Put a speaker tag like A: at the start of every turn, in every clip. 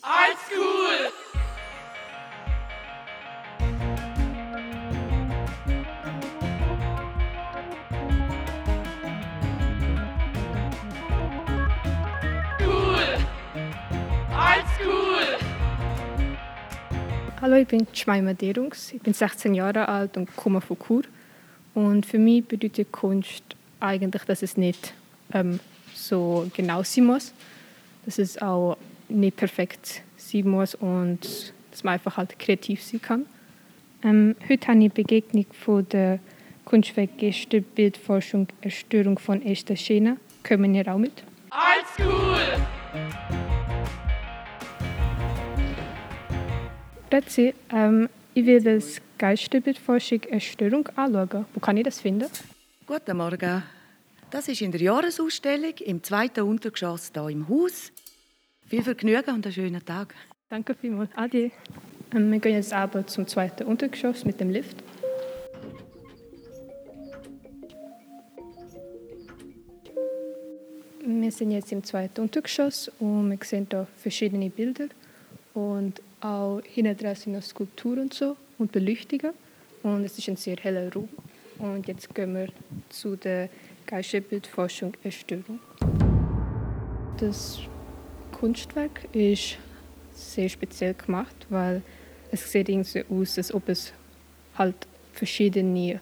A: Cool! Oldschool!
B: Hallo, ich bin Schmeima Derungs. Ich bin 16 Jahre alt und komme von Chur. Und für mich bedeutet Kunst eigentlich, dass es nicht ähm, so genau sein muss, dass es auch nicht perfekt sein muss und dass man einfach halt kreativ sein kann. Ähm, heute habe ich eine Begegnung von der Kunstwerkgeste Bildforschung Erstörung von Esther Schena. Kommen ihr auch mit?
A: Oldschool!
B: Grüezi, ähm, ich will das Geisterbildforschung Erstörung anschauen. Wo kann ich das finden?
C: Guten Morgen. Das ist in der Jahresausstellung im zweiten Untergeschoss hier im Haus. Viel Vergnügen und einen schönen Tag.
B: Danke vielmals. Adi. Ähm, wir gehen jetzt aber zum zweiten Untergeschoss mit dem Lift. Wir sind jetzt im zweiten Untergeschoss und wir sehen hier verschiedene Bilder und auch hinten dran sind noch Skulpturen und so und Beleuchtungen und es ist ein sehr heller Raum. Und jetzt gehen wir zu der Geisterbildforschung Erstörung. Das Kunstwerk ist sehr speziell gemacht, weil es sieht irgendwie aus, als ob es halt verschiedene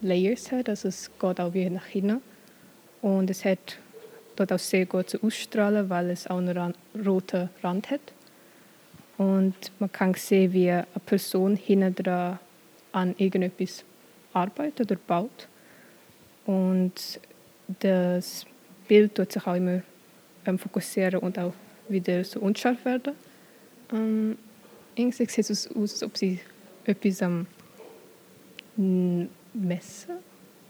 B: Layers hat, also es geht auch wie nach hinten. Und es hat dort auch sehr gut zu ausstrahlen, weil es auch einen ran roten Rand hat. Und man kann sehen, wie eine Person hinten dran an irgendetwas arbeitet oder baut. Und das Bild tut sich auch immer ähm, fokussieren und auch wieder so unscharf werden. Ähm, irgendwie sieht es aus, als ob sie etwas am Messen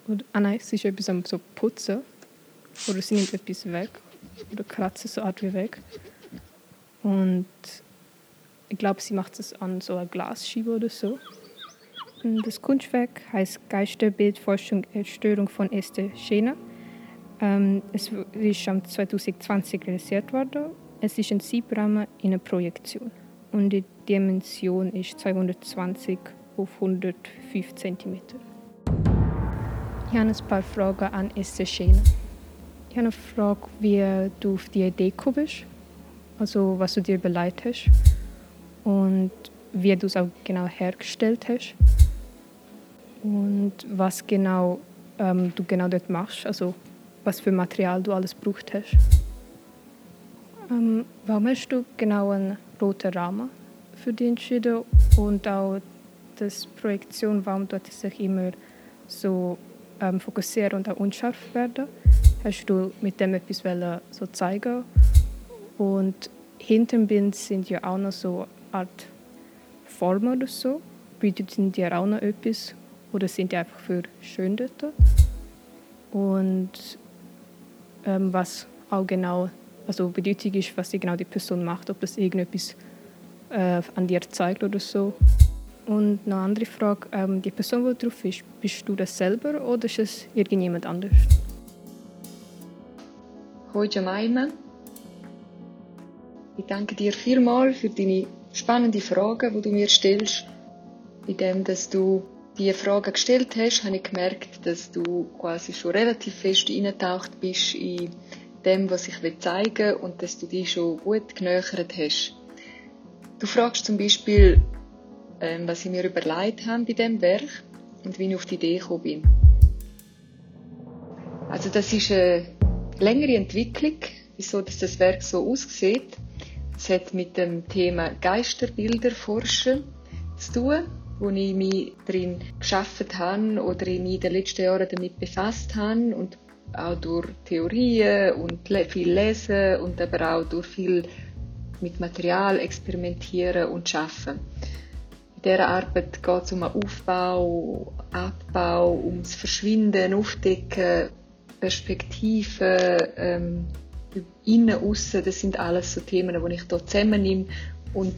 B: oder ah nein, sie ist etwas am so putzen oder sie nimmt etwas weg oder kratzen so Art wie weg. Und ich glaube, sie macht es an so einer Glasscheibe oder so. Das Kunstwerk heißt Geisterbildforschung Erstörung von Esther Schena. Ähm, es ist am 2020 realisiert worden. Es ist ein Siebrahmen in einer Projektion und die Dimension ist 220 auf 105 cm. Ich habe ein paar Fragen an Esther Schena. Ich habe eine Frage, wie du auf die Idee gekommen bist, also was du dir beleidigt hast und wie du es auch genau hergestellt hast und was genau ähm, du genau dort machst, also was für Material du alles gebraucht hast. Ähm, warum hast du genau einen roten Rahmen für dich entschieden und auch das Projektion, warum dort sich immer so ähm, fokussieren und auch unscharf werden? Hast du mit dem etwas wollen, so zeigen? Und hinter dem Bild sind ja auch noch so eine Art Formen oder so. Bedeuten die auch noch etwas? Oder sind die einfach für schön dort? Und ähm, was auch genau, also bedeutig ist, was die genau die Person macht, ob das irgendetwas äh, an dir zeigt oder so. Und eine andere Frage, ähm, die Person, die drauf ist, bist du das selber oder ist es irgendjemand anders?
D: Hoi Jemima. Ich danke dir vielmals für deine spannenden Fragen, die du mir stellst. In dem, dass du diese Fragen gestellt hast, habe ich gemerkt, dass du quasi schon relativ fest eingetaucht bist in dem, was ich zeigen will und dass du dich schon gut genähert hast. Du fragst zum Beispiel, ähm, was ich mir überlegt habe bei diesem Werk und wie ich auf die Idee gekommen bin. Also das ist eine längere Entwicklung, wieso dass das Werk so aussieht. Es hat mit dem Thema Geisterbilder forschen zu tun, wo ich mich darin geschafft habe oder ich mich in den letzten Jahren damit befasst habe und auch durch Theorien und viel lesen und aber auch durch viel mit Material experimentieren und schaffen. In dieser Arbeit geht es um Aufbau, Abbau, ums Verschwinden, Aufdecken, Perspektiven, ähm, innen, aussen, das sind alles so Themen, die ich hier zusammennehme und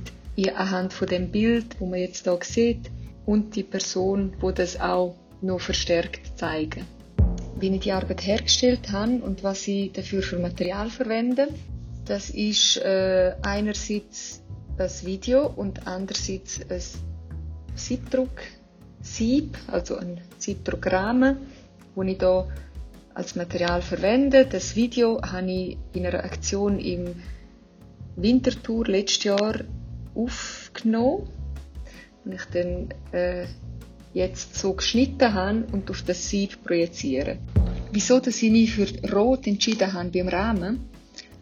D: anhand von dem Bild, wo man jetzt hier sieht, und die Person, wo das auch noch verstärkt zeigen. Wie ich die Arbeit hergestellt habe und was ich dafür für Material verwende, das ist äh, einerseits ein Video und andererseits ein Siebdruck, Sieb, also ein Siebdruckrahmen, den ich hier als Material verwende. Das Video habe ich in einer Aktion im Wintertour letztes Jahr aufgenommen und ich dann äh, jetzt so geschnitten habe und auf das Sieb projiziere. Wieso dass ich mich für Rot entschieden habe beim Rahmen?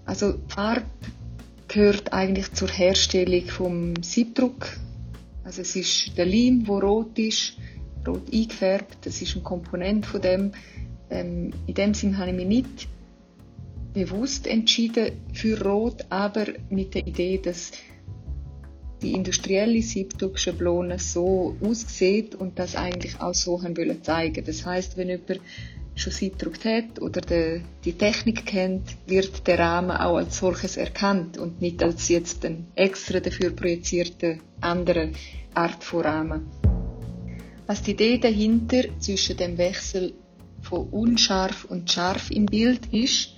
D: Also Farbe gehört eigentlich zur Herstellung vom Siebdruck. Also es ist der Leim, wo rot ist, rot eingefärbt. Das ist ein Komponent von dem. Ähm, in dem Sinne habe ich mich nicht bewusst entschieden für Rot, aber mit der Idee, dass die industrielle Siebdruckschablone so aussieht und das eigentlich auch so haben wollen zeigen. Das heißt, wenn jemand schon siebdruckt hat oder de, die Technik kennt, wird der Rahmen auch als solches erkannt und nicht als jetzt ein extra dafür projizierte andere Art von Rahmen. Was die Idee dahinter zwischen dem Wechsel von unscharf und scharf im Bild ist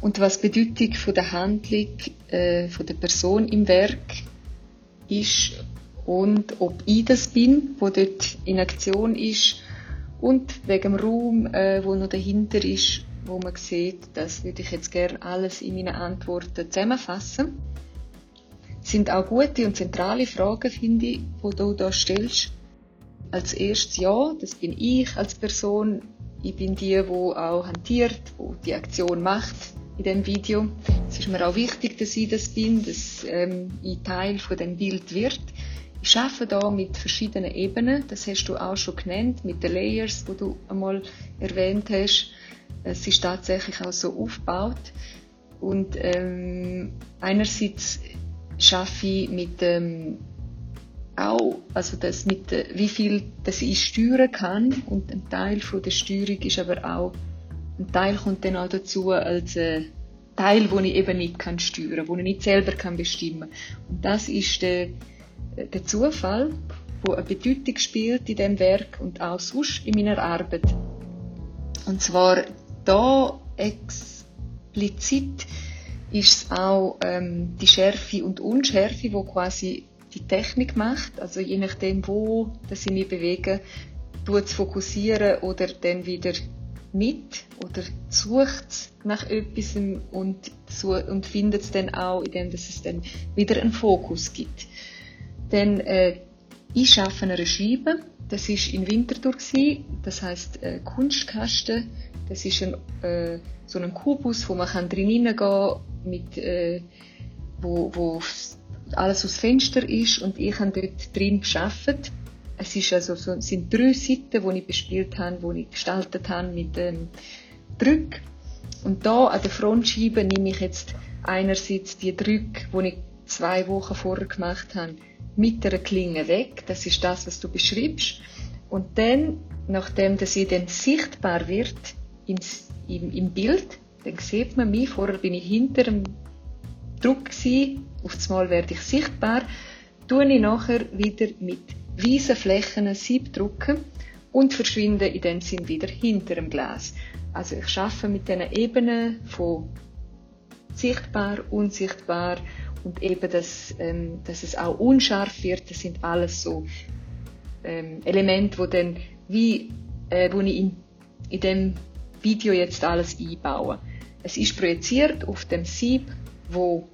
D: und was die Bedeutung von der Handlung äh, von der Person im Werk ist und ob ich das bin, wo dort in Aktion ist und wegen dem Raum, äh, wo noch dahinter ist, wo man sieht, das würde ich jetzt gerne alles in meinen Antworten zusammenfassen. Das sind auch gute und zentrale Fragen, finde ich, die du da stellst. Als erstes ja, das bin ich als Person. Ich bin die, die auch hantiert, die die Aktion macht in dem Video. Es ist mir auch wichtig, dass ich das bin, dass ähm, ich Teil von dem Bild wird. Ich arbeite hier mit verschiedenen Ebenen. Das hast du auch schon genannt, mit den Layers, die du einmal erwähnt hast. Es ist tatsächlich auch so aufgebaut. Und ähm, einerseits schaffe ich mit dem auch, also das mit, wie viel das ich steuern kann und ein Teil von der Steuerung ist aber auch ein Teil kommt dann auch dazu als äh, Teil, wo ich eben nicht kann steuern, wo ich nicht selber kann bestimmen. Und das ist der, der Zufall, wo eine Bedeutung spielt in dem Werk und auch sonst in meiner Arbeit. Und zwar da explizit ist es auch ähm, die Schärfe und Unschärfe, wo quasi die Technik macht. Also je nachdem, wo dass ich mich bewege, fokussieren oder dann wieder mit oder sucht nach etwas und, und findet es dann auch, indem es dann wieder einen Fokus gibt. Dann, äh, ich arbeite eine Scheibe, das ist in Winterthur das heißt äh, Kunstkasten, das ist ein, äh, so ein Kubus, wo man kann drin hineingehen mit, äh, wo, wo alles aus Fenster ist und ich habe dort drin gearbeitet es ist also so, sind drei Seiten, die ich bespielt habe, die ich gestaltet habe mit ähm, Drück. Und da an der Frontscheibe nehme ich jetzt einerseits die Drücke, die ich zwei Wochen vorher gemacht habe, mit der Klinge weg. Das ist das, was du beschreibst. Und dann, nachdem das dann sichtbar wird im, im, im Bild, dann sieht man mich. Vorher bin ich hinter dem Druck gewesen. Auf einmal werde ich sichtbar. Tue ich nachher wieder mit weiße Flächen Sieb drucken und verschwinden in dem Sinn wieder hinter dem Glas. Also ich schaffe mit diesen Ebenen von sichtbar, unsichtbar und eben, dass, ähm, dass es auch unscharf wird. Das sind alles so ähm, Elemente, wo dann wie, äh, wo ich in, in dem Video jetzt alles einbaue. Es ist projiziert auf dem Sieb, wo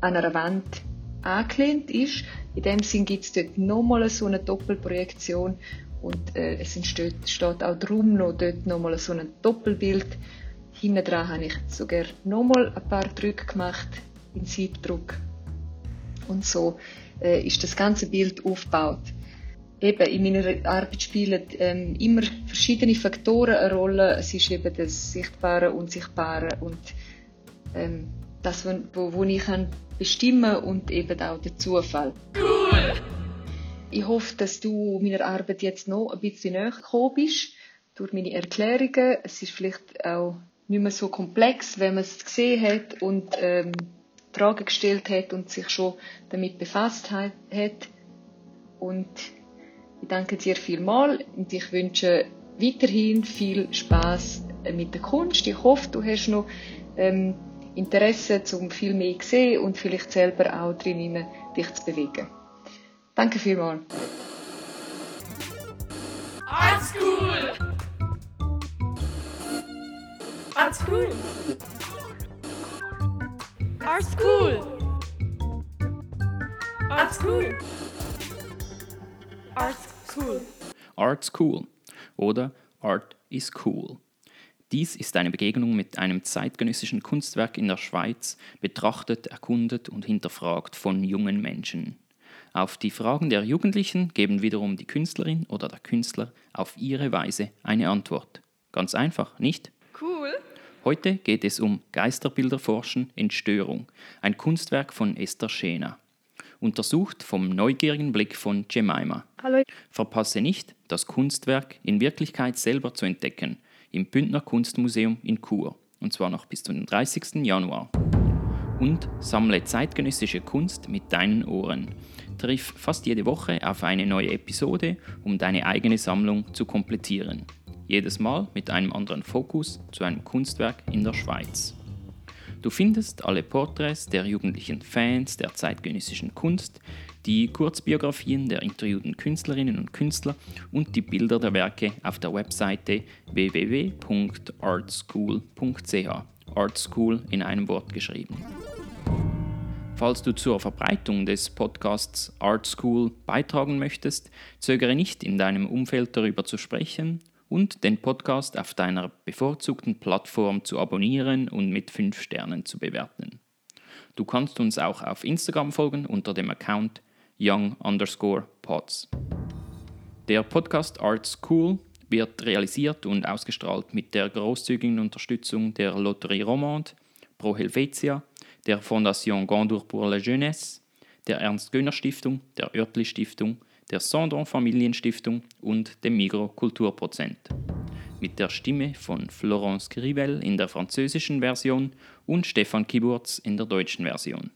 D: an einer Wand angelehnt ist. In dem Sinn gibt es dort nochmal so eine Doppelprojektion und äh, es entsteht, steht auch drum noch dort nochmal so ein Doppelbild. Hinten dran habe ich sogar nochmal ein paar Drücke gemacht in Siebdruck. Und so äh, ist das ganze Bild aufgebaut. Eben, in meiner Arbeit spielen ähm, immer verschiedene Faktoren eine Rolle. Es ist eben das Sichtbare, Unsichtbare und ähm, das, wo, wo ich kann bestimmen und eben auch der Zufall. Cool! Ich hoffe, dass du meiner Arbeit jetzt noch ein bisschen näher gekommen bist durch meine Erklärungen. Es ist vielleicht auch nicht mehr so komplex, wenn man es gesehen hat und ähm, Fragen gestellt hat und sich schon damit befasst hat. Und ich danke dir vielmals und ich wünsche weiterhin viel Spaß mit der Kunst. Ich hoffe, du hast noch ähm, Interesse, um viel mehr zu sehen und vielleicht selber auch drin dich zu bewegen. Danke vielmals. Art School! Art School!
A: Art School! Art School!
E: Art School! Art School oder Art is Cool. Dies ist eine Begegnung mit einem zeitgenössischen Kunstwerk in der Schweiz, betrachtet, erkundet und hinterfragt von jungen Menschen. Auf die Fragen der Jugendlichen geben wiederum die Künstlerin oder der Künstler auf ihre Weise eine Antwort. Ganz einfach, nicht?
A: Cool.
E: Heute geht es um Geisterbilderforschen in Störung, ein Kunstwerk von Esther Schena. Untersucht vom neugierigen Blick von Jemima.
B: Hallo.
E: Verpasse nicht, das Kunstwerk in Wirklichkeit selber zu entdecken – im Bündner Kunstmuseum in Chur, und zwar noch bis zum 30. Januar. Und sammle zeitgenössische Kunst mit deinen Ohren. Triff fast jede Woche auf eine neue Episode, um deine eigene Sammlung zu komplettieren. Jedes Mal mit einem anderen Fokus zu einem Kunstwerk in der Schweiz. Du findest alle Porträts der jugendlichen Fans der zeitgenössischen Kunst, die Kurzbiografien der interviewten Künstlerinnen und Künstler und die Bilder der Werke auf der Webseite www.artschool.ch. Artschool in einem Wort geschrieben. Falls du zur Verbreitung des Podcasts Art School beitragen möchtest, zögere nicht, in deinem Umfeld darüber zu sprechen und den Podcast auf deiner bevorzugten Plattform zu abonnieren und mit 5 Sternen zu bewerten. Du kannst uns auch auf Instagram folgen unter dem Account young underscore pods. Der Podcast Art School wird realisiert und ausgestrahlt mit der großzügigen Unterstützung der Lotterie Romande, Pro Helvetia, der Fondation Gandour pour la Jeunesse, der Ernst-Göhner-Stiftung, der Oertli-Stiftung der Sondron Familienstiftung und dem Migro Kulturprozent. Mit der Stimme von Florence Grivel in der französischen Version und Stefan Kiburz in der deutschen Version.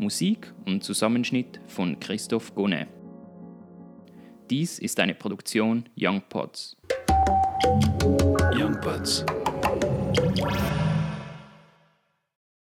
E: Musik und Zusammenschnitt von Christoph Gonnet. Dies ist eine Produktion Young Pods. Young Pods.